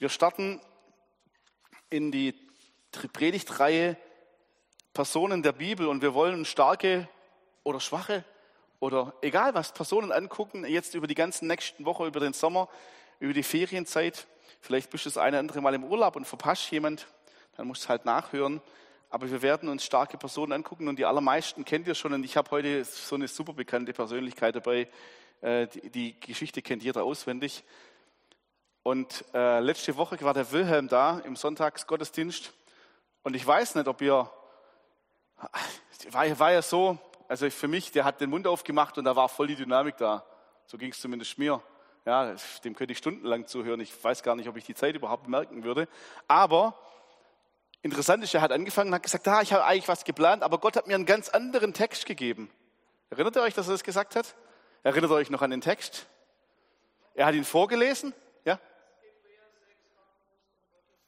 Wir starten in die Predigtreihe Personen der Bibel und wir wollen starke oder schwache oder egal was Personen angucken, jetzt über die ganzen nächsten Wochen, über den Sommer, über die Ferienzeit. Vielleicht bist du das eine oder andere Mal im Urlaub und verpasst jemand, dann musst du halt nachhören. Aber wir werden uns starke Personen angucken und die allermeisten kennt ihr schon. Und ich habe heute so eine super bekannte Persönlichkeit dabei. Äh, die Geschichte kennt jeder auswendig. Und äh, letzte Woche war der Wilhelm da im Sonntagsgottesdienst. Und ich weiß nicht, ob ihr, war, war ja so, also für mich, der hat den Mund aufgemacht und da war voll die Dynamik da. So ging es zumindest mir. Ja, dem könnte ich stundenlang zuhören. Ich weiß gar nicht, ob ich die Zeit überhaupt merken würde. Aber Interessant ist, er hat angefangen und hat gesagt, ah, ich habe eigentlich was geplant, aber Gott hat mir einen ganz anderen Text gegeben. Erinnert ihr euch, dass er das gesagt hat? Erinnert ihr euch noch an den Text? Er hat ihn vorgelesen, ja?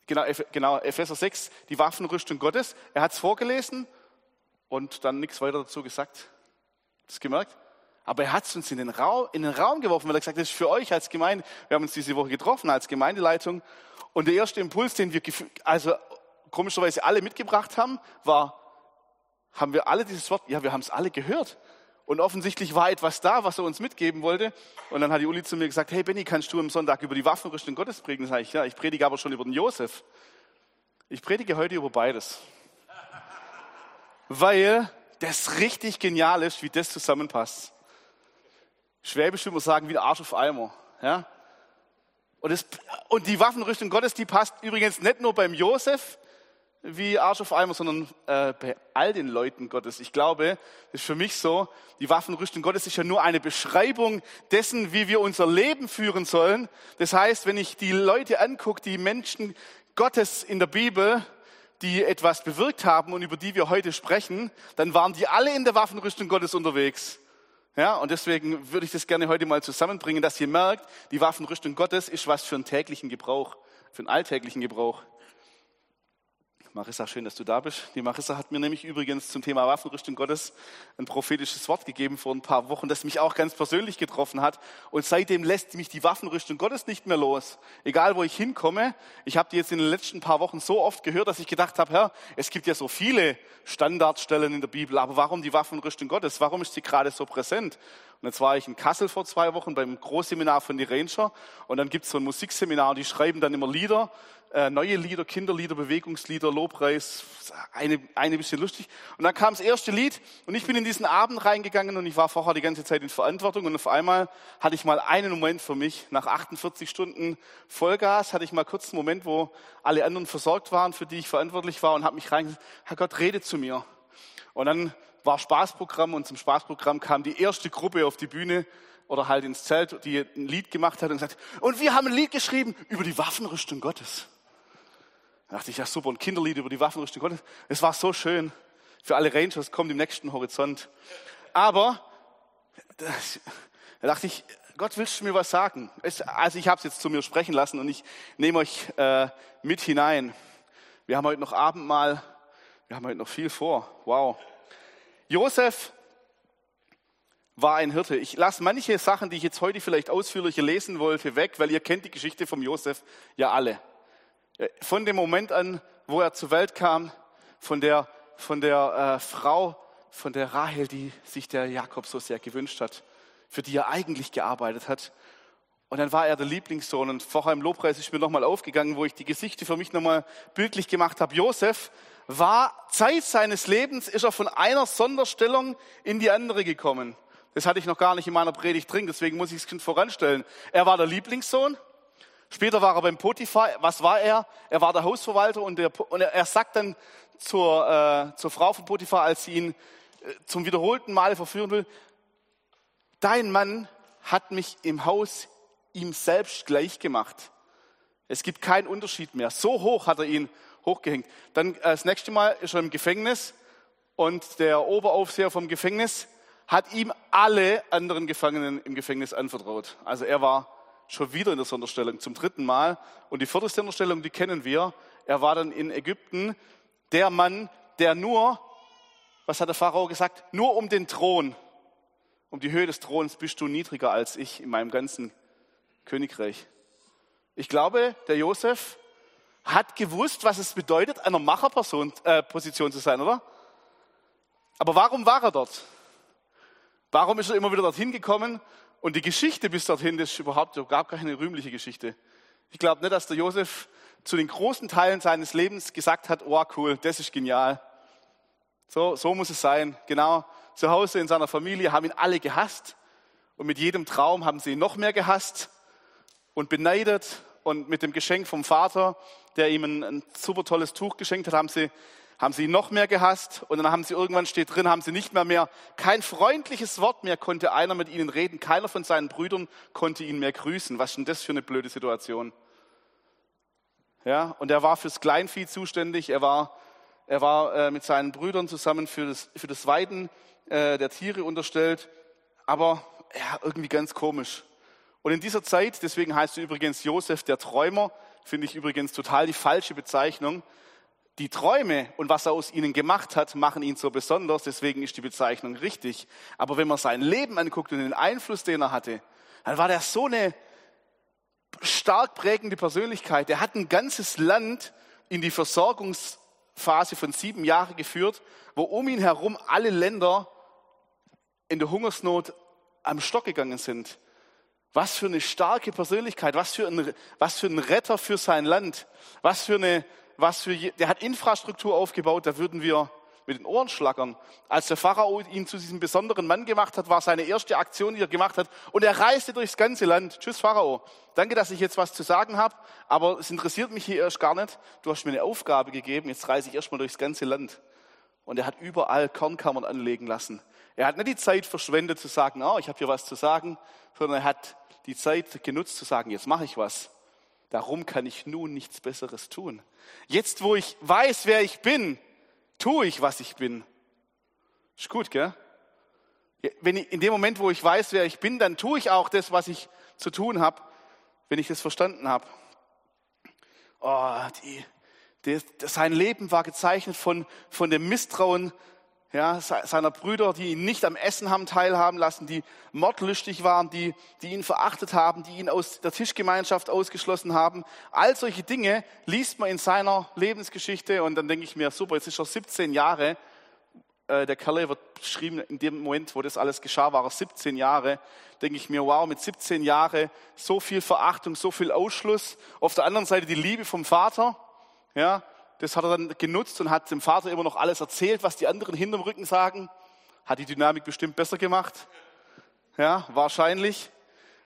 Genau, genau, Epheser 6, die Waffenrüstung Gottes. Er hat es vorgelesen und dann nichts weiter dazu gesagt. Das gemerkt? Aber er hat es uns in den, Raum, in den Raum geworfen, weil er gesagt hat, das ist für euch als Gemeinde. Wir haben uns diese Woche getroffen als Gemeindeleitung. Und der erste Impuls, den wir also komischerweise alle mitgebracht haben, war, haben wir alle dieses Wort, ja, wir haben es alle gehört. Und offensichtlich war etwas da, was er uns mitgeben wollte. Und dann hat die Uli zu mir gesagt, hey Benny, kannst du am Sonntag über die Waffenrüstung Gottes predigen? Sag ich, ja, ich predige aber schon über den Josef. Ich predige heute über beides. Weil das richtig genial ist, wie das zusammenpasst. Schwäbisch würde man sagen, wie der Arsch auf Eimer. Ja? Und, das, und die Waffenrüstung Gottes, die passt übrigens nicht nur beim Josef, wie Arsch auf Eimer, sondern äh, bei all den Leuten Gottes. Ich glaube, das ist für mich so, die Waffenrüstung Gottes ist ja nur eine Beschreibung dessen, wie wir unser Leben führen sollen. Das heißt, wenn ich die Leute angucke, die Menschen Gottes in der Bibel, die etwas bewirkt haben und über die wir heute sprechen, dann waren die alle in der Waffenrüstung Gottes unterwegs. Ja, und deswegen würde ich das gerne heute mal zusammenbringen, dass ihr merkt, die Waffenrüstung Gottes ist was für einen täglichen Gebrauch, für einen alltäglichen Gebrauch. Marissa, schön, dass du da bist. Die Marissa hat mir nämlich übrigens zum Thema Waffenrüstung Gottes ein prophetisches Wort gegeben vor ein paar Wochen, das mich auch ganz persönlich getroffen hat. Und seitdem lässt mich die Waffenrüstung Gottes nicht mehr los. Egal, wo ich hinkomme. Ich habe die jetzt in den letzten paar Wochen so oft gehört, dass ich gedacht habe, Herr, es gibt ja so viele Standardstellen in der Bibel, aber warum die Waffenrüstung Gottes? Warum ist sie gerade so präsent? Und jetzt war ich in Kassel vor zwei Wochen beim Großseminar von die Ranger und dann gibt es so ein Musikseminar und die schreiben dann immer Lieder, äh, neue Lieder, Kinderlieder, Bewegungslieder, Lobpreis, eine, eine bisschen lustig. Und dann kam das erste Lied und ich bin in diesen Abend reingegangen und ich war vorher die ganze Zeit in Verantwortung und auf einmal hatte ich mal einen Moment für mich. Nach 48 Stunden Vollgas hatte ich mal kurz einen Moment, wo alle anderen versorgt waren, für die ich verantwortlich war und habe mich reingesagt, Herr Gott, rede zu mir. Und dann war Spaßprogramm und zum Spaßprogramm kam die erste Gruppe auf die Bühne oder halt ins Zelt, die ein Lied gemacht hat und gesagt, und wir haben ein Lied geschrieben über die Waffenrüstung Gottes. Da dachte ich, ja super, ein Kinderlied über die Waffenrüstung Gottes. Es war so schön. Für alle Rangers kommt im nächsten Horizont. Aber da dachte ich, Gott, willst du mir was sagen? also ich habe es jetzt zu mir sprechen lassen und ich nehme euch äh, mit hinein. Wir haben heute noch Abendmahl, wir haben heute noch viel vor. Wow. Josef war ein Hirte. Ich lasse manche Sachen, die ich jetzt heute vielleicht ausführlicher lesen wollte, weg, weil ihr kennt die Geschichte vom Josef ja alle. Äh, von dem Moment an, wo er zur Welt kam, von der, von der äh, Frau, von der Rahel, die sich der Jakob so sehr gewünscht hat, für die er eigentlich gearbeitet hat. Und dann war er der Lieblingssohn. Und vorher im Lobpreis ist mir nochmal aufgegangen, wo ich die Gesichter für mich nochmal bildlich gemacht habe. Josef war Zeit seines Lebens, ist er von einer Sonderstellung in die andere gekommen. Das hatte ich noch gar nicht in meiner Predigt drin, deswegen muss ich es voranstellen. Er war der Lieblingssohn. Später war er beim Potiphar. Was war er? Er war der Hausverwalter und, der, und er sagt dann zur, äh, zur Frau von Potiphar, als sie ihn äh, zum wiederholten Male verführen will, dein Mann hat mich im Haus ihm selbst gleich gemacht. Es gibt keinen Unterschied mehr. So hoch hat er ihn hochgehängt. Dann äh, das nächste Mal ist er im Gefängnis und der Oberaufseher vom Gefängnis hat ihm alle anderen Gefangenen im Gefängnis anvertraut. Also er war schon wieder in der Sonderstellung zum dritten Mal. Und die vierte Sonderstellung, die kennen wir. Er war dann in Ägypten der Mann, der nur, was hat der Pharao gesagt, nur um den Thron, um die Höhe des Throns bist du niedriger als ich in meinem ganzen Königreich. Ich glaube, der Josef hat gewusst, was es bedeutet, einer Macherposition äh, zu sein, oder? Aber warum war er dort? Warum ist er immer wieder dorthin gekommen? Und die Geschichte bis dorthin, das ist überhaupt gab keine rühmliche Geschichte. Ich glaube nicht, dass der Josef zu den großen Teilen seines Lebens gesagt hat, oh cool, das ist genial. So, so muss es sein. Genau. Zu Hause in seiner Familie haben ihn alle gehasst. Und mit jedem Traum haben sie ihn noch mehr gehasst und beneidet. Und mit dem Geschenk vom Vater, der ihm ein, ein super tolles Tuch geschenkt hat, haben sie, haben sie ihn noch mehr gehasst. Und dann haben sie irgendwann steht drin, haben sie nicht mehr mehr, kein freundliches Wort mehr konnte einer mit ihnen reden. Keiner von seinen Brüdern konnte ihn mehr grüßen. Was ist denn das für eine blöde Situation? Ja, und er war fürs Kleinvieh zuständig. Er war, er war äh, mit seinen Brüdern zusammen für das, für das Weiden äh, der Tiere unterstellt. Aber ja, irgendwie ganz komisch. Und in dieser Zeit, deswegen heißt du übrigens Josef der Träumer, finde ich übrigens total die falsche Bezeichnung. Die Träume und was er aus ihnen gemacht hat, machen ihn so besonders, deswegen ist die Bezeichnung richtig. Aber wenn man sein Leben anguckt und den Einfluss, den er hatte, dann war der so eine stark prägende Persönlichkeit. Der hat ein ganzes Land in die Versorgungsphase von sieben Jahren geführt, wo um ihn herum alle Länder in der Hungersnot am Stock gegangen sind. Was für eine starke Persönlichkeit, was für ein, was für ein Retter für sein Land, was für eine, was für, der hat Infrastruktur aufgebaut, da würden wir mit den Ohren schlackern. Als der Pharao ihn zu diesem besonderen Mann gemacht hat, war seine erste Aktion, die er gemacht hat. Und er reiste durchs ganze Land. Tschüss, Pharao. Danke, dass ich jetzt was zu sagen habe, aber es interessiert mich hier erst gar nicht. Du hast mir eine Aufgabe gegeben, jetzt reise ich erstmal durchs ganze Land. Und er hat überall Kornkammern anlegen lassen. Er hat nicht die Zeit verschwendet zu sagen, oh, ich habe hier was zu sagen, sondern er hat die Zeit genutzt zu sagen, jetzt mache ich was. Darum kann ich nun nichts Besseres tun. Jetzt, wo ich weiß, wer ich bin, tue ich, was ich bin. Ist gut, gell? Wenn ich, in dem Moment, wo ich weiß, wer ich bin, dann tue ich auch das, was ich zu tun habe, wenn ich das verstanden habe. Oh, die, die, sein Leben war gezeichnet von, von dem Misstrauen ja, seiner Brüder, die ihn nicht am Essen haben teilhaben lassen, die mordlüstig waren, die, die ihn verachtet haben, die ihn aus der Tischgemeinschaft ausgeschlossen haben. All solche Dinge liest man in seiner Lebensgeschichte und dann denke ich mir, super, jetzt ist er 17 Jahre. Äh, der Kerle wird beschrieben, in dem Moment, wo das alles geschah, war er 17 Jahre. Denke ich mir, wow, mit 17 Jahren so viel Verachtung, so viel Ausschluss. Auf der anderen Seite die Liebe vom Vater. Ja, das hat er dann genutzt und hat dem Vater immer noch alles erzählt, was die anderen hinterm Rücken sagen. Hat die Dynamik bestimmt besser gemacht. Ja, wahrscheinlich.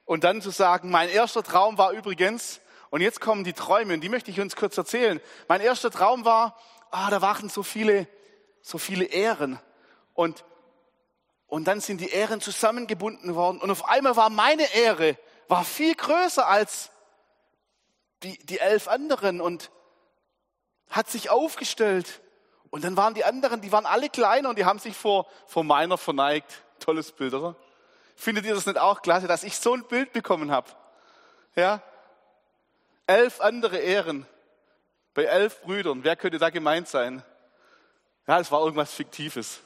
Und dann zu sagen, mein erster Traum war übrigens, und jetzt kommen die Träume, und die möchte ich uns kurz erzählen. Mein erster Traum war, ah, da waren so viele, so viele Ehren. Und, und dann sind die Ehren zusammengebunden worden. Und auf einmal war meine Ehre, war viel größer als die, die elf anderen. Und hat sich aufgestellt. Und dann waren die anderen, die waren alle kleiner und die haben sich vor, vor meiner verneigt. Tolles Bild, oder? Findet ihr das nicht auch klasse, dass ich so ein Bild bekommen habe? Ja? Elf andere Ehren bei elf Brüdern. Wer könnte da gemeint sein? Ja, das war irgendwas Fiktives.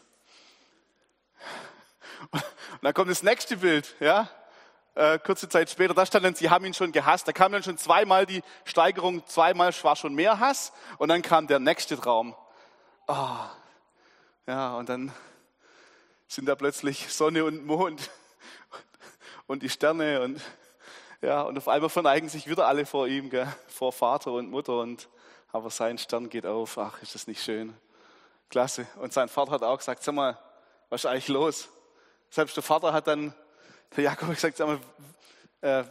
Und dann kommt das nächste Bild, ja? Äh, kurze Zeit später, da stand dann, sie haben ihn schon gehasst. Da kam dann schon zweimal die Steigerung, zweimal war schon mehr Hass. Und dann kam der nächste Traum. Oh, ja, und dann sind da plötzlich Sonne und Mond und die Sterne und ja, und auf einmal verneigen sich wieder alle vor ihm, gell? vor Vater und Mutter und aber sein Stern geht auf. Ach, ist das nicht schön? Klasse. Und sein Vater hat auch gesagt, sag mal, was ist eigentlich los? Selbst der Vater hat dann der Jakob hat gesagt, sag mal, äh,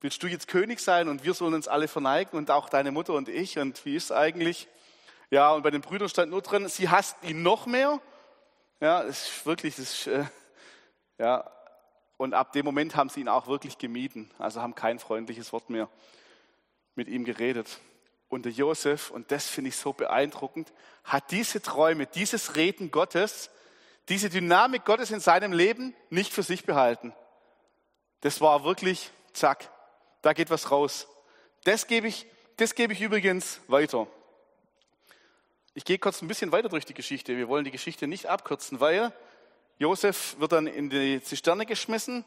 willst du jetzt König sein und wir sollen uns alle verneigen und auch deine Mutter und ich und wie ist es eigentlich? Ja, und bei den Brüdern stand nur drin, sie hasst ihn noch mehr. Ja, das ist wirklich, das ist, äh, ja, und ab dem Moment haben sie ihn auch wirklich gemieden, also haben kein freundliches Wort mehr mit ihm geredet. Und der Josef, und das finde ich so beeindruckend, hat diese Träume, dieses Reden Gottes diese Dynamik Gottes in seinem Leben nicht für sich behalten. Das war wirklich, zack, da geht was raus. Das gebe ich, das gebe ich übrigens weiter. Ich gehe kurz ein bisschen weiter durch die Geschichte. Wir wollen die Geschichte nicht abkürzen, weil Josef wird dann in die Zisterne geschmissen,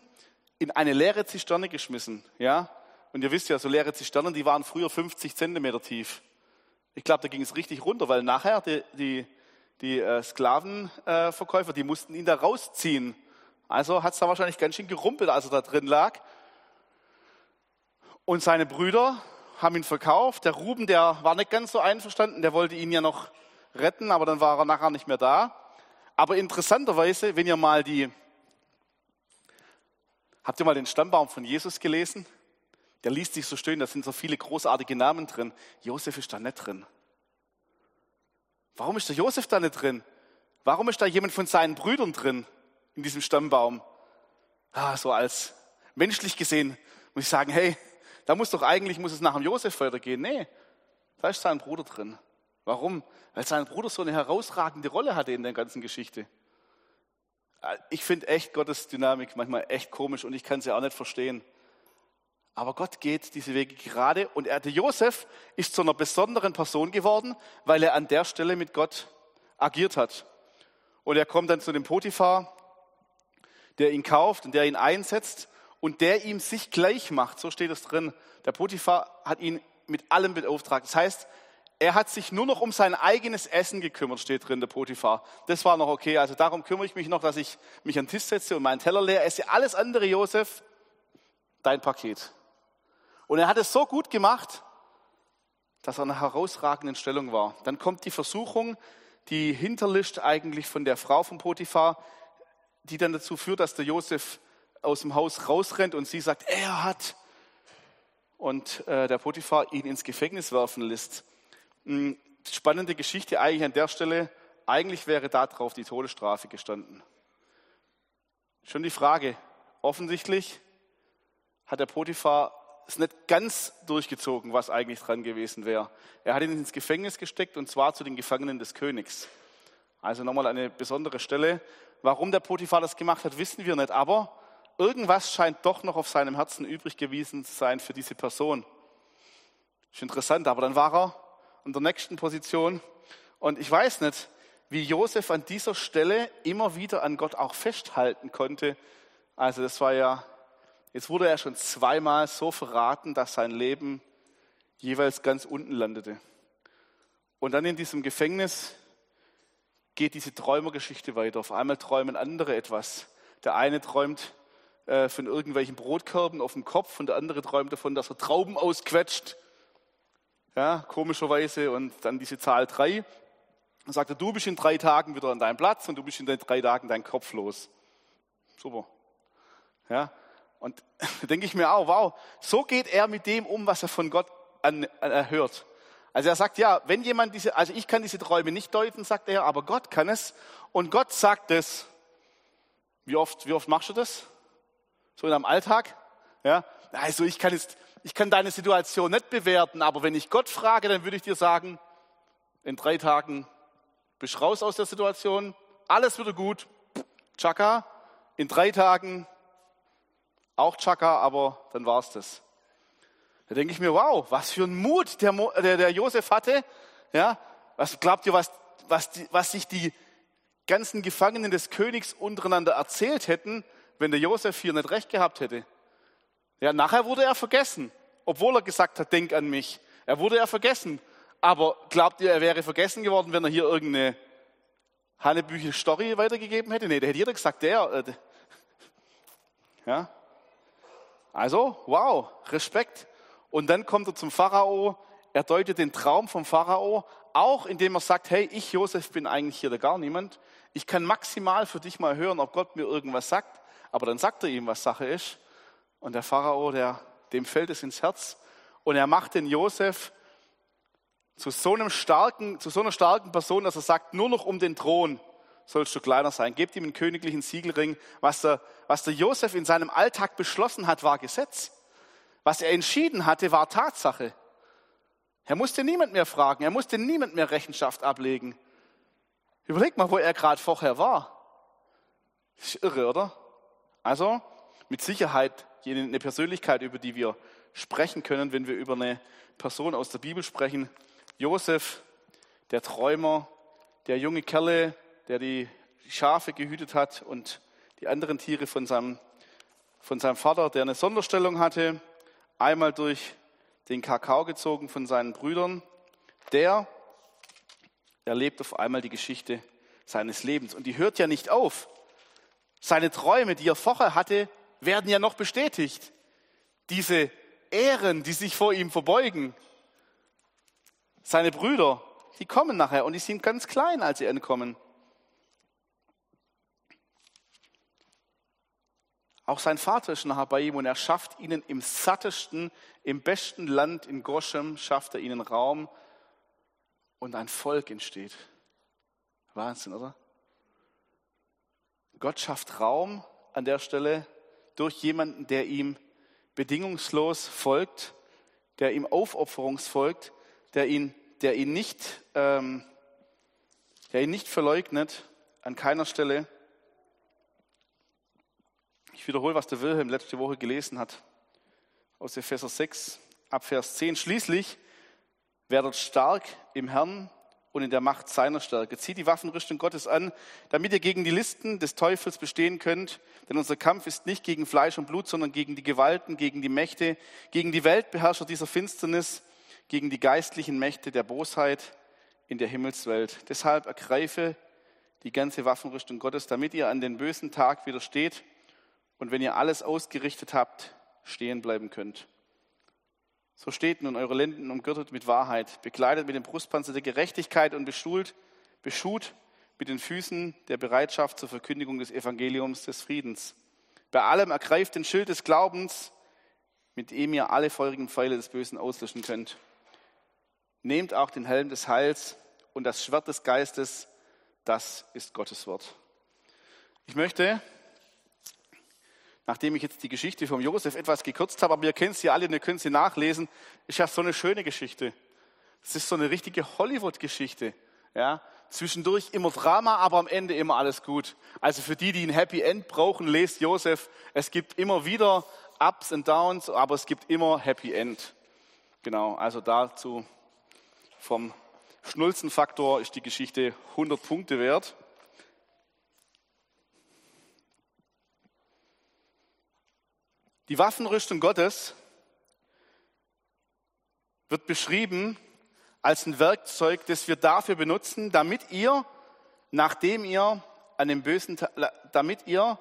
in eine leere Zisterne geschmissen, ja. Und ihr wisst ja, so leere Zisternen, die waren früher 50 Zentimeter tief. Ich glaube, da ging es richtig runter, weil nachher die, die, die äh, Sklavenverkäufer, die mussten ihn da rausziehen. Also hat es da wahrscheinlich ganz schön gerumpelt, als er da drin lag. Und seine Brüder haben ihn verkauft. Der Ruben, der war nicht ganz so einverstanden, der wollte ihn ja noch retten, aber dann war er nachher nicht mehr da. Aber interessanterweise, wenn ihr mal die, habt ihr mal den Stammbaum von Jesus gelesen? Der liest sich so schön, da sind so viele großartige Namen drin. Josef ist da nicht drin. Warum ist der Josef da nicht drin? Warum ist da jemand von seinen Brüdern drin in diesem Stammbaum? Ah, so als menschlich gesehen muss ich sagen, hey, da muss doch eigentlich, muss es nach dem Josef weitergehen. Nee, da ist sein Bruder drin. Warum? Weil sein Bruder so eine herausragende Rolle hatte in der ganzen Geschichte. Ich finde echt Gottes Dynamik manchmal echt komisch und ich kann sie auch nicht verstehen. Aber Gott geht diese Wege gerade und er, der Josef ist zu einer besonderen Person geworden, weil er an der Stelle mit Gott agiert hat. Und er kommt dann zu dem Potiphar, der ihn kauft und der ihn einsetzt und der ihm sich gleich macht. So steht es drin. Der Potiphar hat ihn mit allem beauftragt. Das heißt, er hat sich nur noch um sein eigenes Essen gekümmert, steht drin, der Potiphar. Das war noch okay. Also darum kümmere ich mich noch, dass ich mich an den Tisch setze und meinen Teller leer esse. Alles andere, Josef, dein Paket. Und er hat es so gut gemacht, dass er in einer herausragenden Stellung war. Dann kommt die Versuchung, die hinterlischt eigentlich von der Frau von Potiphar, die dann dazu führt, dass der Josef aus dem Haus rausrennt und sie sagt, er hat. Und äh, der Potiphar ihn ins Gefängnis werfen lässt. Hm, spannende Geschichte eigentlich an der Stelle. Eigentlich wäre da drauf die Todesstrafe gestanden. Schon die Frage, offensichtlich hat der Potiphar es nicht ganz durchgezogen, was eigentlich dran gewesen wäre. Er hat ihn ins Gefängnis gesteckt und zwar zu den Gefangenen des Königs. Also nochmal eine besondere Stelle. Warum der Potiphar das gemacht hat, wissen wir nicht, aber irgendwas scheint doch noch auf seinem Herzen übrig gewesen zu sein für diese Person. Ist interessant, aber dann war er in der nächsten Position und ich weiß nicht, wie Josef an dieser Stelle immer wieder an Gott auch festhalten konnte. Also das war ja Jetzt wurde er schon zweimal so verraten, dass sein Leben jeweils ganz unten landete. Und dann in diesem Gefängnis geht diese Träumergeschichte weiter. Auf einmal träumen andere etwas. Der eine träumt äh, von irgendwelchen Brotkörben auf dem Kopf und der andere träumt davon, dass er Trauben ausquetscht. Ja, komischerweise. Und dann diese Zahl drei. Und sagt er, du bist in drei Tagen wieder an deinem Platz und du bist in den drei Tagen dein Kopf los. Super. Ja, und da denke ich mir auch, wow, so geht er mit dem um, was er von Gott an, an, erhört. Also er sagt, ja, wenn jemand diese, also ich kann diese Träume nicht deuten, sagt er, aber Gott kann es. Und Gott sagt es. Wie oft, wie oft machst du das? So in deinem Alltag? Ja? Also ich kann jetzt, ich kann deine Situation nicht bewerten, aber wenn ich Gott frage, dann würde ich dir sagen, in drei Tagen bist raus aus der Situation, alles wieder gut, Chaka, in drei Tagen auch Chaka, aber dann war es das. Da denke ich mir, wow, was für ein Mut der, der, der Josef hatte. Ja, was glaubt ihr, was, was, was sich die ganzen Gefangenen des Königs untereinander erzählt hätten, wenn der Josef hier nicht recht gehabt hätte? Ja, nachher wurde er vergessen, obwohl er gesagt hat, denk an mich. Er wurde er vergessen. Aber glaubt ihr, er wäre vergessen geworden, wenn er hier irgendeine Hannebüche Story weitergegeben hätte? Nee, da hätte jeder gesagt, der. Äh, ja, also, wow, Respekt. Und dann kommt er zum Pharao, er deutet den Traum vom Pharao, auch indem er sagt, hey, ich Josef bin eigentlich hier gar niemand. Ich kann maximal für dich mal hören, ob Gott mir irgendwas sagt. Aber dann sagt er ihm, was Sache ist. Und der Pharao, der, dem fällt es ins Herz. Und er macht den Josef zu so, einem starken, zu so einer starken Person, dass er sagt, nur noch um den Thron sollst du kleiner sein. Gebt ihm einen königlichen Siegelring. Was der, was der Josef in seinem Alltag beschlossen hat, war Gesetz. Was er entschieden hatte, war Tatsache. Er musste niemand mehr fragen, er musste niemand mehr Rechenschaft ablegen. Überleg mal, wo er gerade vorher war. Ist irre, oder? Also, mit Sicherheit eine Persönlichkeit, über die wir sprechen können, wenn wir über eine Person aus der Bibel sprechen. Josef, der Träumer, der junge Kerle, der die Schafe gehütet hat und die anderen Tiere von seinem, von seinem Vater, der eine Sonderstellung hatte. einmal durch den Kakao gezogen von seinen Brüdern. Der erlebt auf einmal die Geschichte seines Lebens. Und die hört ja nicht auf. Seine Träume, die er vorher hatte, werden ja noch bestätigt. Diese Ehren, die sich vor ihm verbeugen. Seine Brüder, die kommen nachher und die sind ganz klein, als sie ankommen. Auch sein Vater ist nachher bei ihm und er schafft ihnen im sattesten, im besten Land in Goshem, schafft er ihnen Raum und ein Volk entsteht. Wahnsinn, oder? Gott schafft Raum an der Stelle durch jemanden, der ihm bedingungslos folgt, der ihm aufopferungsfolgt, der ihn, der ihn nicht, ähm, der ihn nicht verleugnet an keiner Stelle. Ich wiederhole, was der Wilhelm letzte Woche gelesen hat aus Epheser 6 ab Vers 10. Schließlich werdet stark im Herrn und in der Macht seiner Stärke. Zieht die Waffenrüstung Gottes an, damit ihr gegen die Listen des Teufels bestehen könnt. Denn unser Kampf ist nicht gegen Fleisch und Blut, sondern gegen die Gewalten, gegen die Mächte, gegen die Weltbeherrscher dieser Finsternis, gegen die geistlichen Mächte der Bosheit in der Himmelswelt. Deshalb ergreife die ganze Waffenrüstung Gottes, damit ihr an den bösen Tag widersteht und wenn ihr alles ausgerichtet habt, stehen bleiben könnt. So steht nun eure Lenden umgürtet mit Wahrheit, bekleidet mit dem Brustpanzer der Gerechtigkeit und beschult, beschut mit den Füßen der Bereitschaft zur Verkündigung des Evangeliums des Friedens. Bei allem ergreift den Schild des Glaubens, mit dem ihr alle feurigen Pfeile des Bösen auslöschen könnt. Nehmt auch den Helm des Heils und das Schwert des Geistes, das ist Gottes Wort. Ich möchte nachdem ich jetzt die Geschichte vom Josef etwas gekürzt habe, aber ihr kennt sie alle und ihr könnt sie nachlesen, ist ja so eine schöne Geschichte. Es ist so eine richtige Hollywood-Geschichte. Ja, zwischendurch immer Drama, aber am Ende immer alles gut. Also für die, die ein Happy End brauchen, lest Josef. Es gibt immer wieder Ups und Downs, aber es gibt immer Happy End. Genau, also dazu vom Schnulzenfaktor ist die Geschichte 100 Punkte wert. Die Waffenrüstung Gottes wird beschrieben als ein Werkzeug, das wir dafür benutzen, damit ihr, nachdem ihr an dem bösen, damit ihr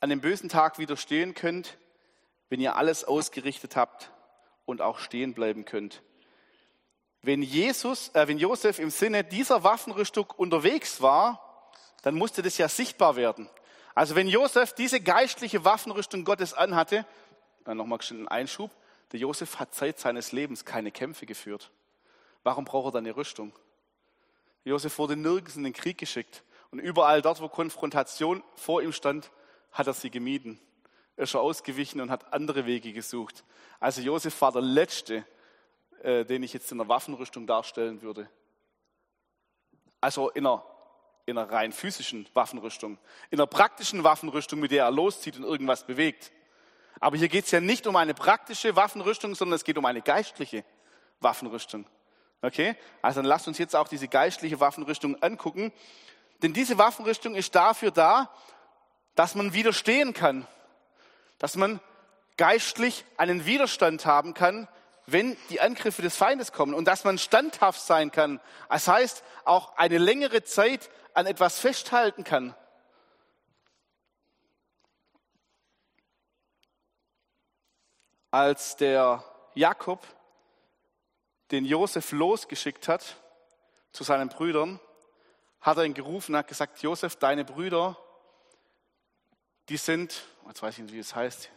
an dem bösen Tag widerstehen könnt, wenn ihr alles ausgerichtet habt und auch stehen bleiben könnt. Wenn Jesus, äh, wenn Josef im Sinne dieser Waffenrüstung unterwegs war, dann musste das ja sichtbar werden. Also wenn Josef diese geistliche Waffenrüstung Gottes anhatte, dann nochmal einen Einschub, der Josef hat Zeit seines Lebens keine Kämpfe geführt. Warum braucht er dann eine Rüstung? Josef wurde nirgends in den Krieg geschickt. Und überall dort, wo Konfrontation vor ihm stand, hat er sie gemieden. Er ist schon ausgewichen und hat andere Wege gesucht. Also Josef war der Letzte, äh, den ich jetzt in der Waffenrüstung darstellen würde. Also in einer in einer rein physischen Waffenrüstung, in einer praktischen Waffenrüstung, mit der er loszieht und irgendwas bewegt. Aber hier geht es ja nicht um eine praktische Waffenrüstung, sondern es geht um eine geistliche Waffenrüstung. Okay? Also dann lasst uns jetzt auch diese geistliche Waffenrüstung angucken. Denn diese Waffenrüstung ist dafür da, dass man widerstehen kann. Dass man geistlich einen Widerstand haben kann wenn die Angriffe des Feindes kommen und dass man standhaft sein kann. Das heißt, auch eine längere Zeit an etwas festhalten kann. Als der Jakob den Josef losgeschickt hat zu seinen Brüdern, hat er ihn gerufen und hat gesagt, Josef, deine Brüder, die sind, jetzt weiß ich nicht, wie es heißt,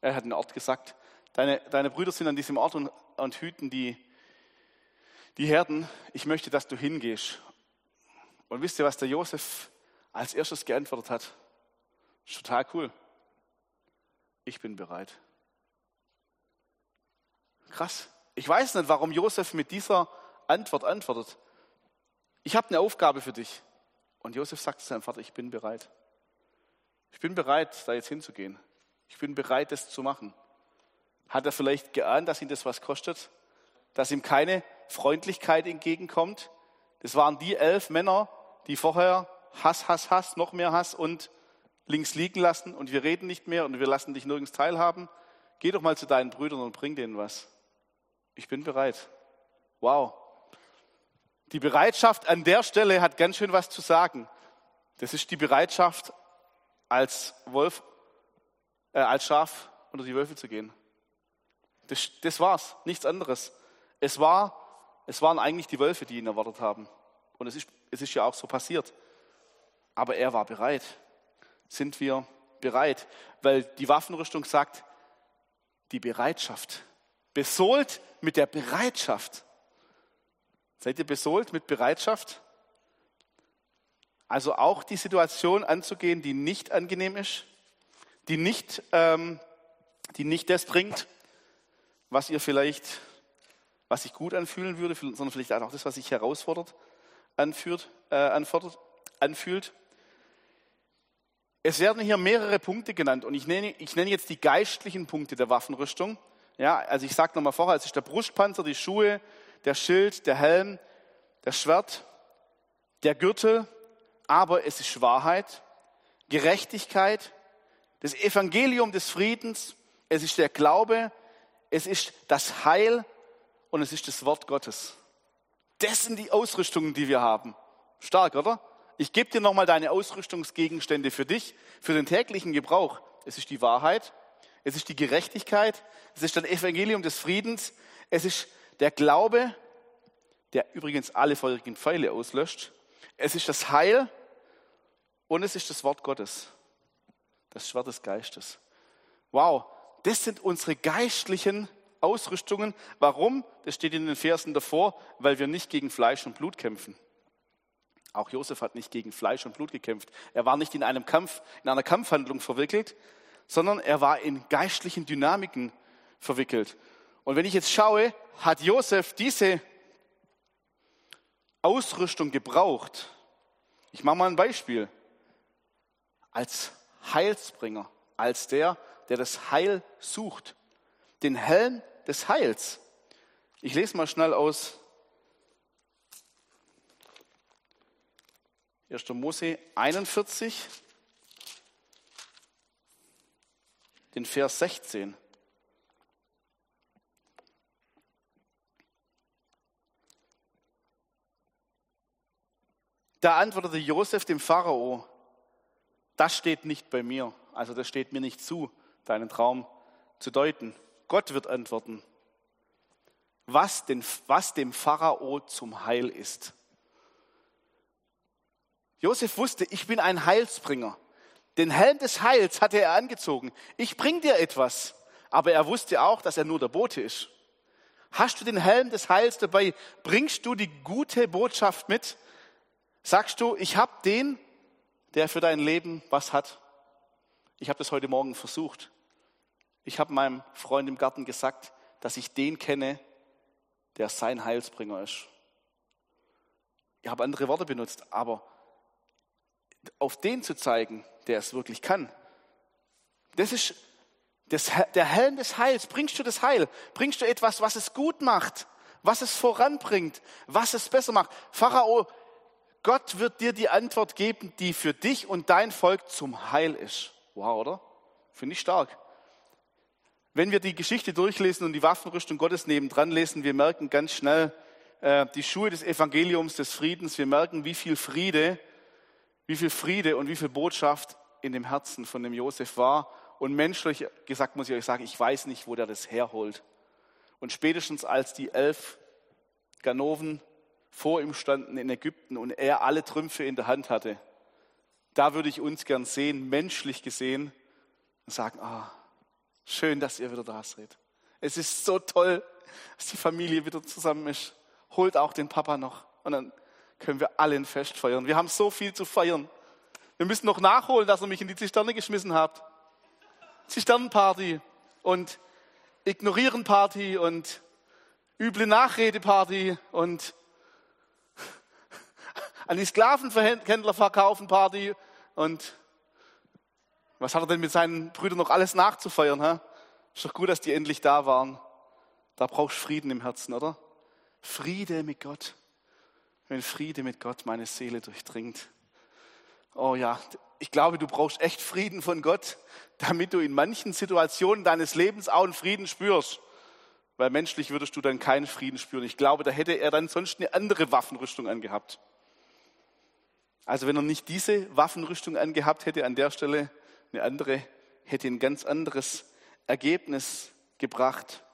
er hat einen Ort gesagt, Deine, deine Brüder sind an diesem Ort und, und hüten die, die Herden. Ich möchte, dass du hingehst. Und wisst ihr, was der Josef als erstes geantwortet hat? Total cool. Ich bin bereit. Krass. Ich weiß nicht, warum Josef mit dieser Antwort antwortet. Ich habe eine Aufgabe für dich. Und Josef sagt zu seinem Vater, ich bin bereit. Ich bin bereit, da jetzt hinzugehen. Ich bin bereit, das zu machen. Hat er vielleicht geahnt, dass ihn das was kostet? Dass ihm keine Freundlichkeit entgegenkommt? Das waren die elf Männer, die vorher Hass, Hass, Hass, noch mehr Hass und links liegen lassen und wir reden nicht mehr und wir lassen dich nirgends teilhaben. geh doch mal zu deinen Brüdern und bring denen was. Ich bin bereit. Wow. Die Bereitschaft an der Stelle hat ganz schön was zu sagen. Das ist die Bereitschaft, als Wolf, äh, als Schaf unter die Wölfe zu gehen. Das, das war's, nichts anderes. Es, war, es waren eigentlich die Wölfe, die ihn erwartet haben. Und es ist, es ist ja auch so passiert. Aber er war bereit. Sind wir bereit? Weil die Waffenrüstung sagt, die Bereitschaft. Besohlt mit der Bereitschaft. Seid ihr besohlt mit Bereitschaft? Also auch die Situation anzugehen, die nicht angenehm ist, die nicht, ähm, die nicht das bringt, was ihr vielleicht, was sich gut anfühlen würde, sondern vielleicht auch das, was sich herausfordert, anführt, äh, anfordert, anfühlt. Es werden hier mehrere Punkte genannt und ich nenne, ich nenne jetzt die geistlichen Punkte der Waffenrüstung. Ja, also ich sage nochmal vorher, es ist der Brustpanzer, die Schuhe, der Schild, der Helm, das Schwert, der Gürtel, aber es ist Wahrheit, Gerechtigkeit, das Evangelium des Friedens, es ist der Glaube, es ist das Heil und es ist das Wort Gottes. Das sind die Ausrüstungen, die wir haben. Stark, oder? Ich gebe dir nochmal deine Ausrüstungsgegenstände für dich, für den täglichen Gebrauch. Es ist die Wahrheit, es ist die Gerechtigkeit, es ist das Evangelium des Friedens, es ist der Glaube, der übrigens alle feurigen Pfeile auslöscht. Es ist das Heil und es ist das Wort Gottes, das Schwert des Geistes. Wow, das sind unsere geistlichen Ausrüstungen. Warum? Das steht in den Versen davor, weil wir nicht gegen Fleisch und Blut kämpfen. Auch Josef hat nicht gegen Fleisch und Blut gekämpft. Er war nicht in einem Kampf, in einer Kampfhandlung verwickelt, sondern er war in geistlichen Dynamiken verwickelt. Und wenn ich jetzt schaue, hat Josef diese Ausrüstung gebraucht. Ich mache mal ein Beispiel als Heilsbringer, als der, der das Heil sucht. Den Helm des Heils. Ich lese mal schnell aus 1. Mose 41, den Vers 16. Da antwortete Josef dem Pharao, das steht nicht bei mir, also das steht mir nicht zu, deinen Traum zu deuten. Gott wird antworten, was, den, was dem Pharao zum Heil ist. Josef wusste, ich bin ein Heilsbringer. Den Helm des Heils hatte er angezogen. Ich bring dir etwas. Aber er wusste auch, dass er nur der Bote ist. Hast du den Helm des Heils dabei? Bringst du die gute Botschaft mit? Sagst du, ich habe den, der für dein Leben was hat. Ich habe das heute Morgen versucht. Ich habe meinem Freund im Garten gesagt, dass ich den kenne, der sein Heilsbringer ist. Ich habe andere Worte benutzt, aber auf den zu zeigen, der es wirklich kann, das ist das, der Helm des Heils. Bringst du das Heil? Bringst du etwas, was es gut macht, was es voranbringt, was es besser macht? Pharao Gott wird dir die Antwort geben, die für dich und dein Volk zum Heil ist. Wow, oder? Finde ich stark. Wenn wir die Geschichte durchlesen und die Waffenrüstung Gottes nebendran lesen, wir merken ganz schnell äh, die Schuhe des Evangeliums des Friedens. Wir merken, wie viel Friede, wie viel Friede und wie viel Botschaft in dem Herzen von dem Josef war. Und menschlich gesagt muss ich euch sagen, ich weiß nicht, wo der das herholt. Und spätestens als die elf Ganoven vor ihm standen in Ägypten und er alle Trümpfe in der Hand hatte, da würde ich uns gern sehen, menschlich gesehen, und sagen, ah, schön, dass ihr wieder da seid. Es ist so toll, dass die Familie wieder zusammen ist. Holt auch den Papa noch und dann können wir alle ein Fest feiern. Wir haben so viel zu feiern. Wir müssen noch nachholen, dass ihr mich in die Zisterne geschmissen habt. Zisternenparty und Ignorieren-Party und üble Nachrede-Party und an die Sklavenhändler verkaufen Party und was hat er denn mit seinen Brüdern noch alles nachzufeiern? Hä? Ist doch gut, dass die endlich da waren. Da brauchst du Frieden im Herzen, oder? Friede mit Gott. Wenn Friede mit Gott meine Seele durchdringt. Oh ja, ich glaube, du brauchst echt Frieden von Gott, damit du in manchen Situationen deines Lebens auch einen Frieden spürst. Weil menschlich würdest du dann keinen Frieden spüren. Ich glaube, da hätte er dann sonst eine andere Waffenrüstung angehabt. Also wenn er nicht diese Waffenrüstung angehabt hätte an der Stelle, eine andere, hätte ein ganz anderes Ergebnis gebracht.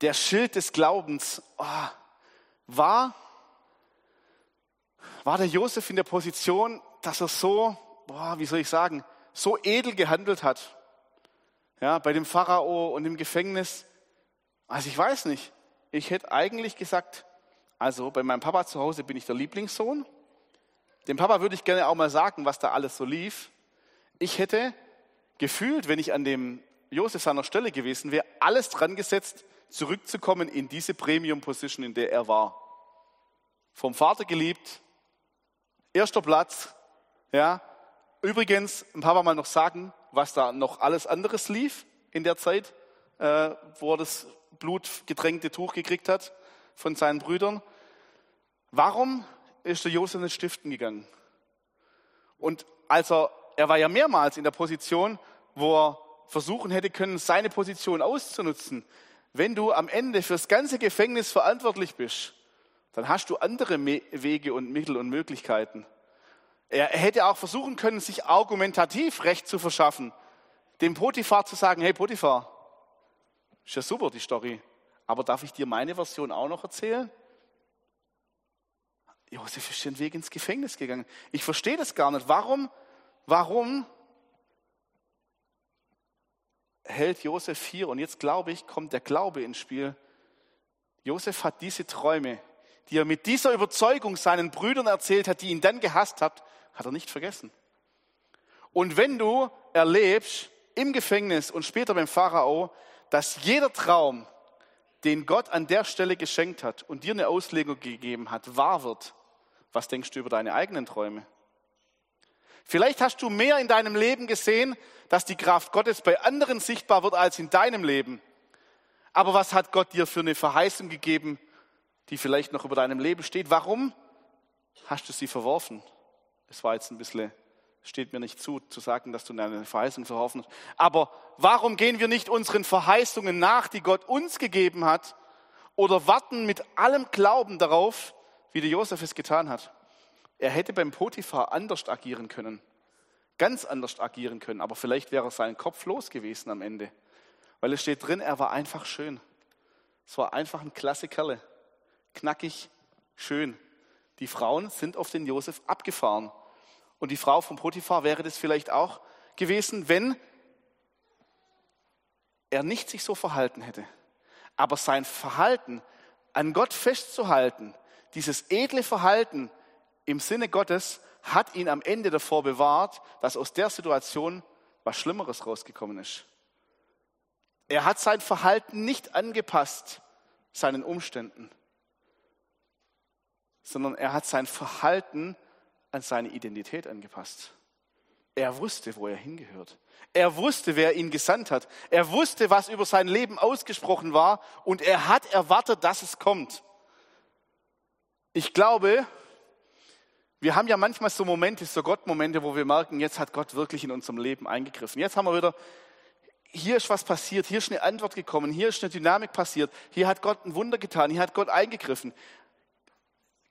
Der Schild des Glaubens oh, war, war der Josef in der Position, dass er so, boah, wie soll ich sagen, so edel gehandelt hat. Ja, bei dem Pharao und im Gefängnis. Also ich weiß nicht. Ich hätte eigentlich gesagt, also bei meinem Papa zu Hause bin ich der Lieblingssohn. Dem Papa würde ich gerne auch mal sagen, was da alles so lief. Ich hätte gefühlt, wenn ich an dem Josef seiner Stelle gewesen wäre, alles dran gesetzt, zurückzukommen in diese Premium-Position, in der er war. Vom Vater geliebt, erster Platz, ja. Übrigens, ein paar Mal noch sagen, was da noch alles anderes lief in der Zeit, äh, wo er das blutgetränkte Tuch gekriegt hat von seinen Brüdern. Warum ist der Josef nicht stiften gegangen? Und als er, er war ja mehrmals in der Position, wo er versuchen hätte können, seine Position auszunutzen. Wenn du am Ende fürs ganze Gefängnis verantwortlich bist, dann hast du andere Wege und Mittel und Möglichkeiten. Er hätte auch versuchen können, sich argumentativ Recht zu verschaffen, dem Potiphar zu sagen, hey Potiphar, ist ja super die Story, aber darf ich dir meine Version auch noch erzählen? Josef ist den Weg ins Gefängnis gegangen. Ich verstehe das gar nicht. Warum, warum hält Josef hier? Und jetzt glaube ich, kommt der Glaube ins Spiel. Josef hat diese Träume, die er mit dieser Überzeugung seinen Brüdern erzählt hat, die ihn dann gehasst hat, hat er nicht vergessen. Und wenn du erlebst im Gefängnis und später beim Pharao, dass jeder Traum, den Gott an der Stelle geschenkt hat und dir eine Auslegung gegeben hat, wahr wird, was denkst du über deine eigenen Träume? Vielleicht hast du mehr in deinem Leben gesehen, dass die Kraft Gottes bei anderen sichtbar wird als in deinem Leben. Aber was hat Gott dir für eine Verheißung gegeben, die vielleicht noch über deinem Leben steht? Warum hast du sie verworfen? Es war jetzt ein bisschen, steht mir nicht zu, zu sagen, dass du eine Verheißung verworfen hast. Aber warum gehen wir nicht unseren Verheißungen nach, die Gott uns gegeben hat? Oder warten mit allem Glauben darauf, wie der Josef es getan hat? Er hätte beim Potiphar anders agieren können. Ganz anders agieren können. Aber vielleicht wäre sein Kopf los gewesen am Ende. Weil es steht drin, er war einfach schön. Es war einfach ein klasse Kerle. Knackig, schön. Die Frauen sind auf den Josef abgefahren. Und die Frau von Potiphar wäre das vielleicht auch gewesen, wenn er nicht sich so verhalten hätte. Aber sein Verhalten, an Gott festzuhalten, dieses edle Verhalten im Sinne Gottes, hat ihn am Ende davor bewahrt, dass aus der Situation was Schlimmeres rausgekommen ist. Er hat sein Verhalten nicht angepasst seinen Umständen sondern er hat sein Verhalten an seine Identität angepasst. Er wusste, wo er hingehört. Er wusste, wer ihn gesandt hat. Er wusste, was über sein Leben ausgesprochen war und er hat erwartet, dass es kommt. Ich glaube, wir haben ja manchmal so Momente, so Gott-Momente, wo wir merken, jetzt hat Gott wirklich in unserem Leben eingegriffen. Jetzt haben wir wieder, hier ist was passiert, hier ist eine Antwort gekommen, hier ist eine Dynamik passiert, hier hat Gott ein Wunder getan, hier hat Gott eingegriffen.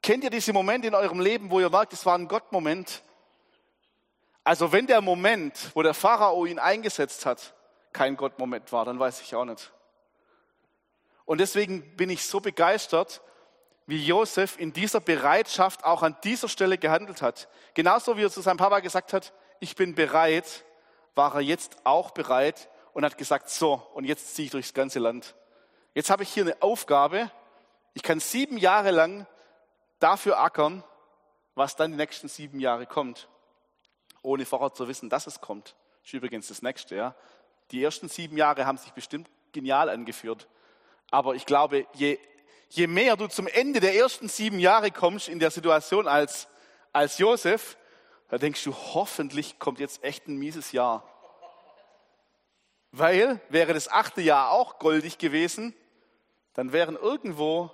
Kennt ihr diese Momente in eurem Leben, wo ihr merkt, es war ein Gottmoment? Also wenn der Moment, wo der Pharao ihn eingesetzt hat, kein Gottmoment war, dann weiß ich auch nicht. Und deswegen bin ich so begeistert, wie Josef in dieser Bereitschaft auch an dieser Stelle gehandelt hat. Genauso wie er zu seinem Papa gesagt hat, ich bin bereit, war er jetzt auch bereit und hat gesagt, so, und jetzt ziehe ich durchs ganze Land. Jetzt habe ich hier eine Aufgabe. Ich kann sieben Jahre lang dafür ackern, was dann die nächsten sieben Jahre kommt, ohne vorher zu wissen, dass es kommt. Das ist übrigens das nächste. Ja. Die ersten sieben Jahre haben sich bestimmt genial angeführt. Aber ich glaube, je, je mehr du zum Ende der ersten sieben Jahre kommst in der Situation als, als Josef, da denkst du, hoffentlich kommt jetzt echt ein mieses Jahr. Weil wäre das achte Jahr auch goldig gewesen, dann wären irgendwo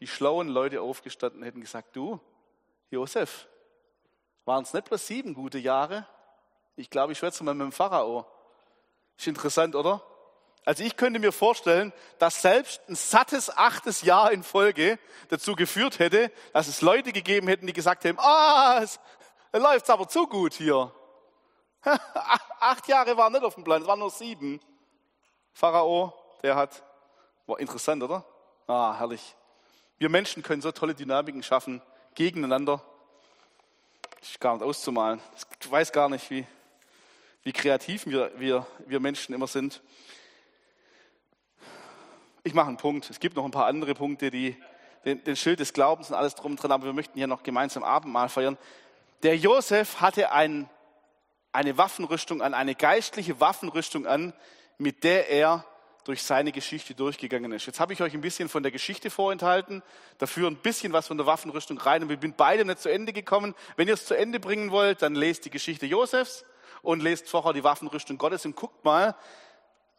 die schlauen Leute aufgestanden und hätten gesagt, du, Josef, waren es nicht bloß sieben gute Jahre, Ich glaube, ich schwätze mal mit dem Pharao. Ist interessant, oder? Also ich könnte mir vorstellen, dass selbst ein sattes achtes Jahr in Folge dazu geführt hätte, dass es Leute gegeben hätten, die gesagt hätten, ah, es läuft aber zu gut hier. Acht Jahre waren nicht auf dem Plan, es waren nur sieben. Pharao, der hat, war interessant, oder? Ah, herrlich. Wir Menschen können so tolle Dynamiken schaffen, gegeneinander. ist gar nicht auszumalen. Ich weiß gar nicht, wie, wie kreativ wir, wir, wir Menschen immer sind. Ich mache einen Punkt. Es gibt noch ein paar andere Punkte, die den, den Schild des Glaubens und alles drum dran, aber wir möchten hier noch gemeinsam Abendmahl feiern. Der Josef hatte ein, eine Waffenrüstung an, eine geistliche Waffenrüstung an, mit der er durch seine Geschichte durchgegangen ist. Jetzt habe ich euch ein bisschen von der Geschichte vorenthalten, dafür ein bisschen was von der Waffenrüstung rein und wir sind beide nicht zu Ende gekommen. Wenn ihr es zu Ende bringen wollt, dann lest die Geschichte Josefs und lest vorher die Waffenrüstung Gottes und guckt mal,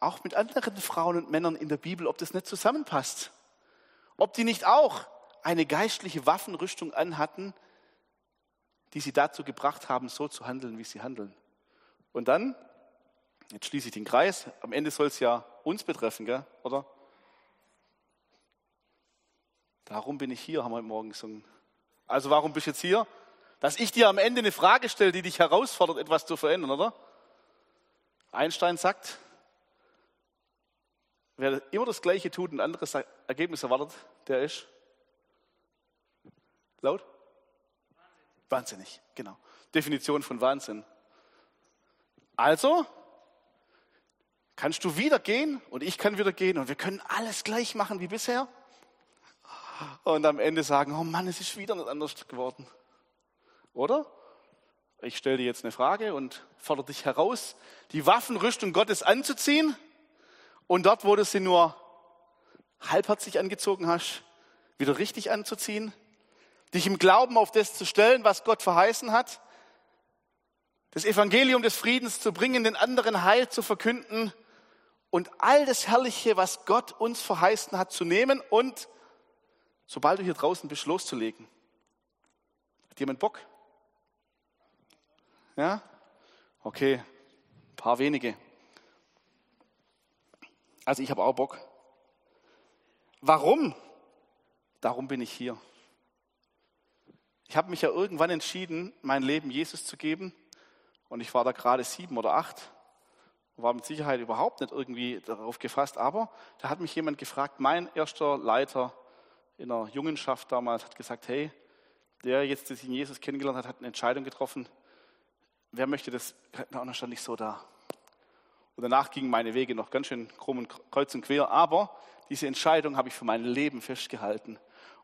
auch mit anderen Frauen und Männern in der Bibel, ob das nicht zusammenpasst. Ob die nicht auch eine geistliche Waffenrüstung anhatten, die sie dazu gebracht haben, so zu handeln, wie sie handeln. Und dann, jetzt schließe ich den Kreis, am Ende soll es ja uns betreffen, gell? oder? Darum bin ich hier, haben wir heute Morgen gesungen. Also warum bist du jetzt hier? Dass ich dir am Ende eine Frage stelle, die dich herausfordert, etwas zu verändern, oder? Einstein sagt, Wer immer das Gleiche tut und ein anderes Ergebnis erwartet, der ist laut? Wahnsinnig. Genau. Definition von Wahnsinn. Also kannst du wieder gehen und ich kann wieder gehen und wir können alles gleich machen wie bisher und am Ende sagen, oh Mann, es ist wieder nicht anders geworden. Oder? Ich stelle dir jetzt eine Frage und fordere dich heraus, die Waffenrüstung Gottes anzuziehen und dort, wo du sie nur halbherzig angezogen hast, wieder richtig anzuziehen, dich im Glauben auf das zu stellen, was Gott verheißen hat, das Evangelium des Friedens zu bringen, den anderen Heil zu verkünden und all das Herrliche, was Gott uns verheißen hat, zu nehmen und, sobald du hier draußen bist, loszulegen. Hat jemand Bock? Ja? Okay, ein paar wenige. Also ich habe auch Bock. Warum? Darum bin ich hier. Ich habe mich ja irgendwann entschieden, mein Leben Jesus zu geben. Und ich war da gerade sieben oder acht. War mit Sicherheit überhaupt nicht irgendwie darauf gefasst. Aber da hat mich jemand gefragt, mein erster Leiter in der Jungenschaft damals hat gesagt, hey, der jetzt, der sich in Jesus kennengelernt hat, hat eine Entscheidung getroffen. Wer möchte das? Und dann stand ich so da. Und danach gingen meine Wege noch ganz schön krumm und kreuz und quer. Aber diese Entscheidung habe ich für mein Leben festgehalten.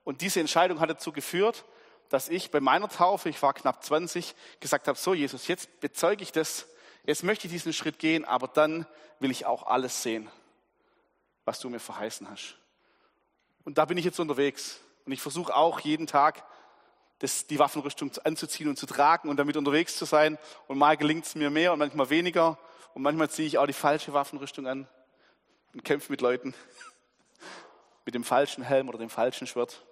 Und diese Entscheidung hat dazu geführt, dass ich bei meiner Taufe, ich war knapp 20, gesagt habe, so Jesus, jetzt bezeuge ich das, jetzt möchte ich diesen Schritt gehen, aber dann will ich auch alles sehen, was du mir verheißen hast. Und da bin ich jetzt unterwegs. Und ich versuche auch jeden Tag, das, die Waffenrüstung anzuziehen und zu tragen und damit unterwegs zu sein. Und mal gelingt es mir mehr und manchmal weniger. Und manchmal ziehe ich auch die falsche Waffenrüstung an und kämpfe mit Leuten mit dem falschen Helm oder dem falschen Schwert.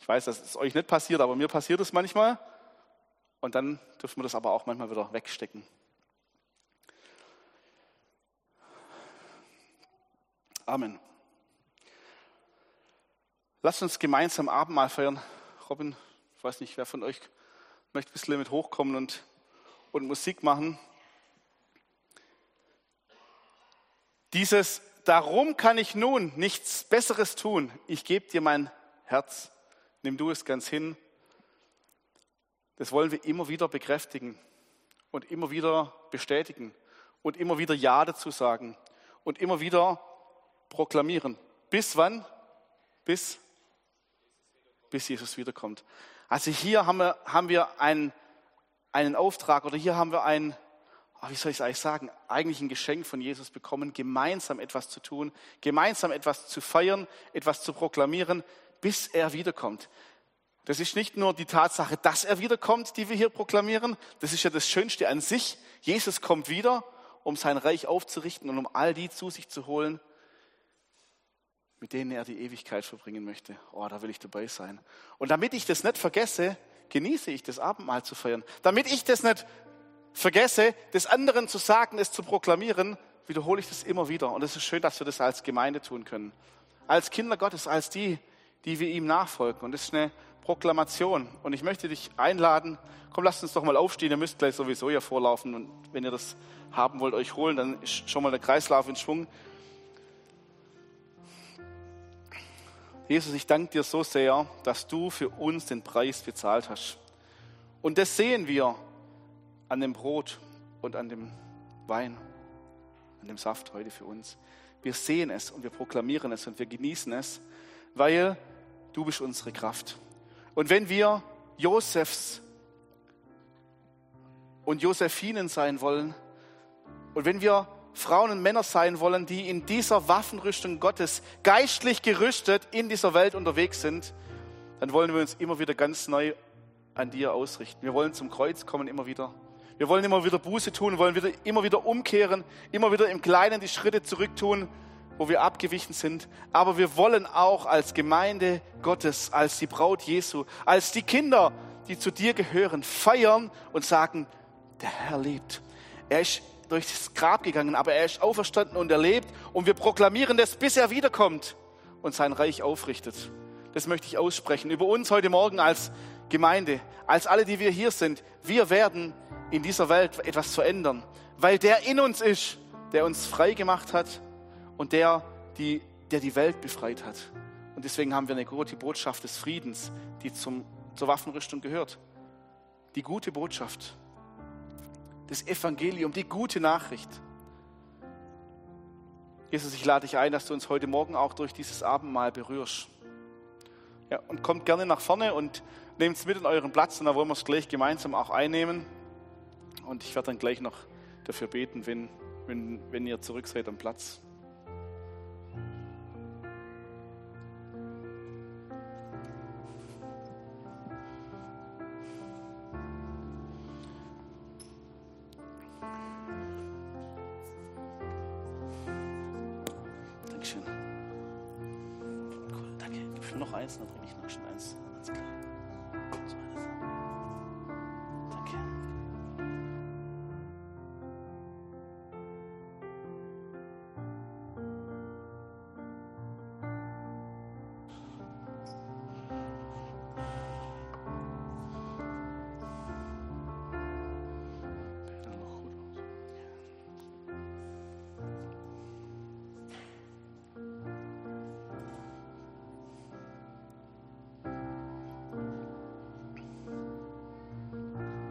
Ich weiß, dass es euch nicht passiert, aber mir passiert es manchmal. Und dann dürfen wir das aber auch manchmal wieder wegstecken. Amen. Lasst uns gemeinsam Abendmahl feiern. Robin, ich weiß nicht, wer von euch möchte ein bisschen mit hochkommen und, und Musik machen. Dieses Darum kann ich nun nichts Besseres tun. Ich gebe dir mein Herz. Nimm du es ganz hin. Das wollen wir immer wieder bekräftigen und immer wieder bestätigen und immer wieder Ja dazu sagen und immer wieder proklamieren. Bis wann? Bis, bis Jesus wiederkommt. Also hier haben wir, haben wir einen, einen Auftrag oder hier haben wir ein, wie soll ich es eigentlich sagen, eigentlich ein Geschenk von Jesus bekommen, gemeinsam etwas zu tun, gemeinsam etwas zu feiern, etwas zu proklamieren, bis er wiederkommt. Das ist nicht nur die Tatsache, dass er wiederkommt, die wir hier proklamieren. Das ist ja das Schönste an sich. Jesus kommt wieder, um sein Reich aufzurichten und um all die zu sich zu holen, mit denen er die Ewigkeit verbringen möchte. Oh, da will ich dabei sein. Und damit ich das nicht vergesse, genieße ich das Abendmahl zu feiern. Damit ich das nicht vergesse, des anderen zu sagen, es zu proklamieren, wiederhole ich das immer wieder. Und es ist schön, dass wir das als Gemeinde tun können. Als Kinder Gottes, als die, die wir ihm nachfolgen. Und es ist eine Proklamation. Und ich möchte dich einladen, komm, lasst uns doch mal aufstehen. Ihr müsst gleich sowieso hier vorlaufen. Und wenn ihr das haben wollt, euch holen, dann ist schon mal der Kreislauf in Schwung. Jesus, ich danke dir so sehr, dass du für uns den Preis bezahlt hast. Und das sehen wir an dem Brot und an dem Wein, an dem Saft heute für uns. Wir sehen es und wir proklamieren es und wir genießen es, weil du bist unsere Kraft. Und wenn wir Josefs und Josephinen sein wollen und wenn wir Frauen und Männer sein wollen, die in dieser Waffenrüstung Gottes geistlich gerüstet in dieser Welt unterwegs sind, dann wollen wir uns immer wieder ganz neu an dir ausrichten. Wir wollen zum Kreuz kommen immer wieder. Wir wollen immer wieder Buße tun, wollen wieder, immer wieder umkehren, immer wieder im Kleinen die Schritte zurück tun, wo wir abgewichen sind. Aber wir wollen auch als Gemeinde Gottes, als die Braut Jesu, als die Kinder, die zu dir gehören, feiern und sagen, der Herr lebt. Er ist durchs Grab gegangen, aber er ist auferstanden und er lebt. Und wir proklamieren das, bis er wiederkommt und sein Reich aufrichtet. Das möchte ich aussprechen über uns heute Morgen als Gemeinde, als alle, die wir hier sind. Wir werden in dieser Welt etwas verändern, weil der in uns ist, der uns frei gemacht hat und der die, der die Welt befreit hat. Und deswegen haben wir eine gute Botschaft des Friedens, die zum, zur Waffenrüstung gehört. Die gute Botschaft das Evangelium, die gute Nachricht. Jesus, ich lade dich ein, dass du uns heute Morgen auch durch dieses Abendmahl berührst. Ja, und kommt gerne nach vorne und nehmt es mit in euren Platz und da wollen wir es gleich gemeinsam auch einnehmen. Und ich werde dann gleich noch dafür beten, wenn, wenn, wenn ihr zurück seid am Platz.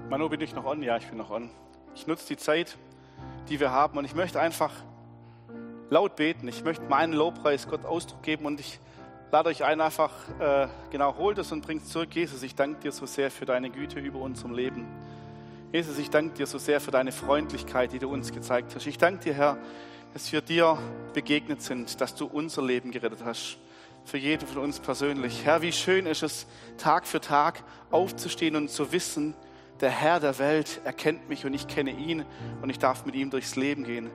Manu, bin ich noch on? Ja, ich bin noch on. Ich nutze die Zeit, die wir haben und ich möchte einfach laut beten. Ich möchte meinen Lobpreis Gott Ausdruck geben und ich lade euch ein, einfach, äh, genau, holt es und bringt es zurück. Jesus, ich danke dir so sehr für deine Güte über unserem Leben. Jesus, ich danke dir so sehr für deine Freundlichkeit, die du uns gezeigt hast. Ich danke dir, Herr, dass wir dir begegnet sind, dass du unser Leben gerettet hast. Für jeden von uns persönlich. Herr, wie schön ist es, Tag für Tag aufzustehen und zu wissen, der Herr der Welt erkennt mich und ich kenne ihn und ich darf mit ihm durchs Leben gehen.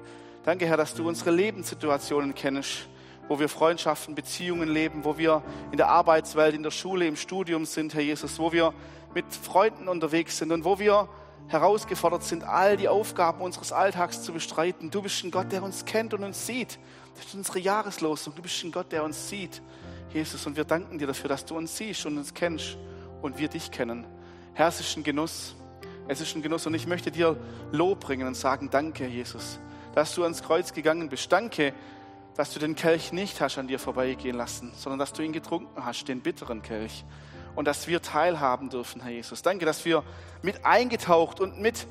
Danke, Herr, dass du unsere Lebenssituationen kennst, wo wir Freundschaften, Beziehungen leben, wo wir in der Arbeitswelt, in der Schule, im Studium sind, Herr Jesus, wo wir mit Freunden unterwegs sind und wo wir herausgefordert sind, all die Aufgaben unseres Alltags zu bestreiten. Du bist ein Gott, der uns kennt und uns sieht. Das ist unsere Jahreslosung. Du bist ein Gott, der uns sieht, Jesus. Und wir danken dir dafür, dass du uns siehst und uns kennst und wir dich kennen. Herr, es ist ein Genuss. Es ist ein Genuss und ich möchte dir Lob bringen und sagen, danke, Jesus, dass du ans Kreuz gegangen bist. Danke, dass du den Kelch nicht hast an dir vorbeigehen lassen, sondern dass du ihn getrunken hast, den bitteren Kelch. Und dass wir teilhaben dürfen, Herr Jesus. Danke, dass wir mit eingetaucht und mit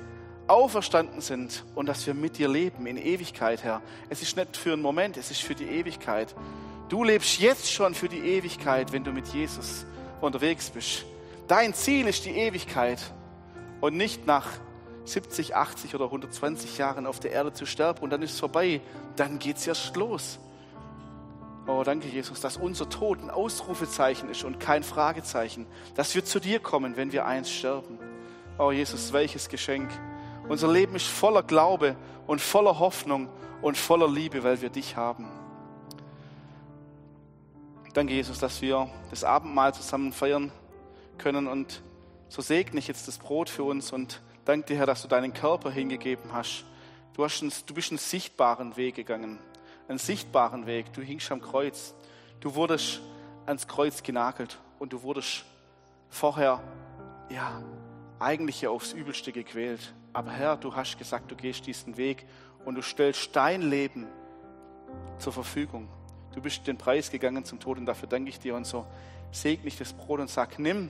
auferstanden sind und dass wir mit dir leben in Ewigkeit, Herr. Es ist nicht für einen Moment, es ist für die Ewigkeit. Du lebst jetzt schon für die Ewigkeit, wenn du mit Jesus unterwegs bist. Dein Ziel ist die Ewigkeit und nicht nach 70, 80 oder 120 Jahren auf der Erde zu sterben und dann ist es vorbei. Dann geht es erst los. Oh, danke, Jesus, dass unser Tod ein Ausrufezeichen ist und kein Fragezeichen. Dass wir zu dir kommen, wenn wir eins sterben. Oh, Jesus, welches Geschenk. Unser Leben ist voller Glaube und voller Hoffnung und voller Liebe, weil wir dich haben. Danke, Jesus, dass wir das Abendmahl zusammen feiern können. Und so segne ich jetzt das Brot für uns und Danke dir, Herr, dass du deinen Körper hingegeben hast. Du, hast einen, du bist einen sichtbaren Weg gegangen. Einen sichtbaren Weg. Du hingst am Kreuz. Du wurdest ans Kreuz genagelt und du wurdest vorher, ja, eigentlich ja aufs Übelste gequält. Aber Herr, du hast gesagt, du gehst diesen Weg und du stellst dein Leben zur Verfügung. Du bist den Preis gegangen zum Tod und dafür danke ich dir und so segne ich das Brot und sag, nimm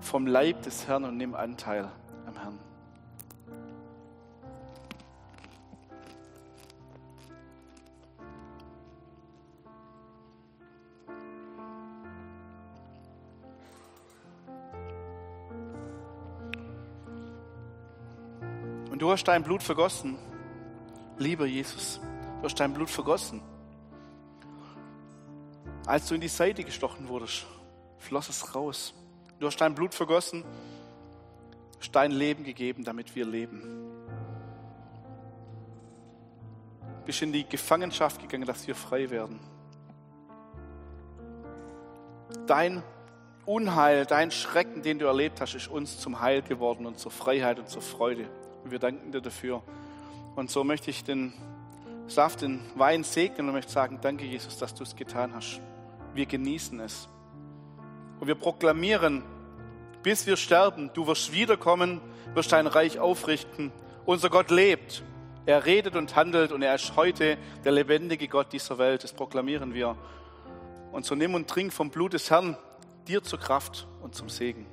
vom Leib des Herrn und nimm Anteil am Herrn. Und du hast dein Blut vergossen, lieber Jesus. Du hast dein Blut vergossen. Als du in die Seite gestochen wurdest, floss es raus. Du hast dein Blut vergossen, hast dein Leben gegeben, damit wir leben. Du bist in die Gefangenschaft gegangen, dass wir frei werden. Dein Unheil, dein Schrecken, den du erlebt hast, ist uns zum Heil geworden und zur Freiheit und zur Freude. Wir danken dir dafür. Und so möchte ich den Saft, den Wein segnen und möchte sagen, danke Jesus, dass du es getan hast. Wir genießen es. Und wir proklamieren, bis wir sterben, du wirst wiederkommen, wirst dein Reich aufrichten. Unser Gott lebt. Er redet und handelt und er ist heute der lebendige Gott dieser Welt. Das proklamieren wir. Und so nimm und trink vom Blut des Herrn dir zur Kraft und zum Segen.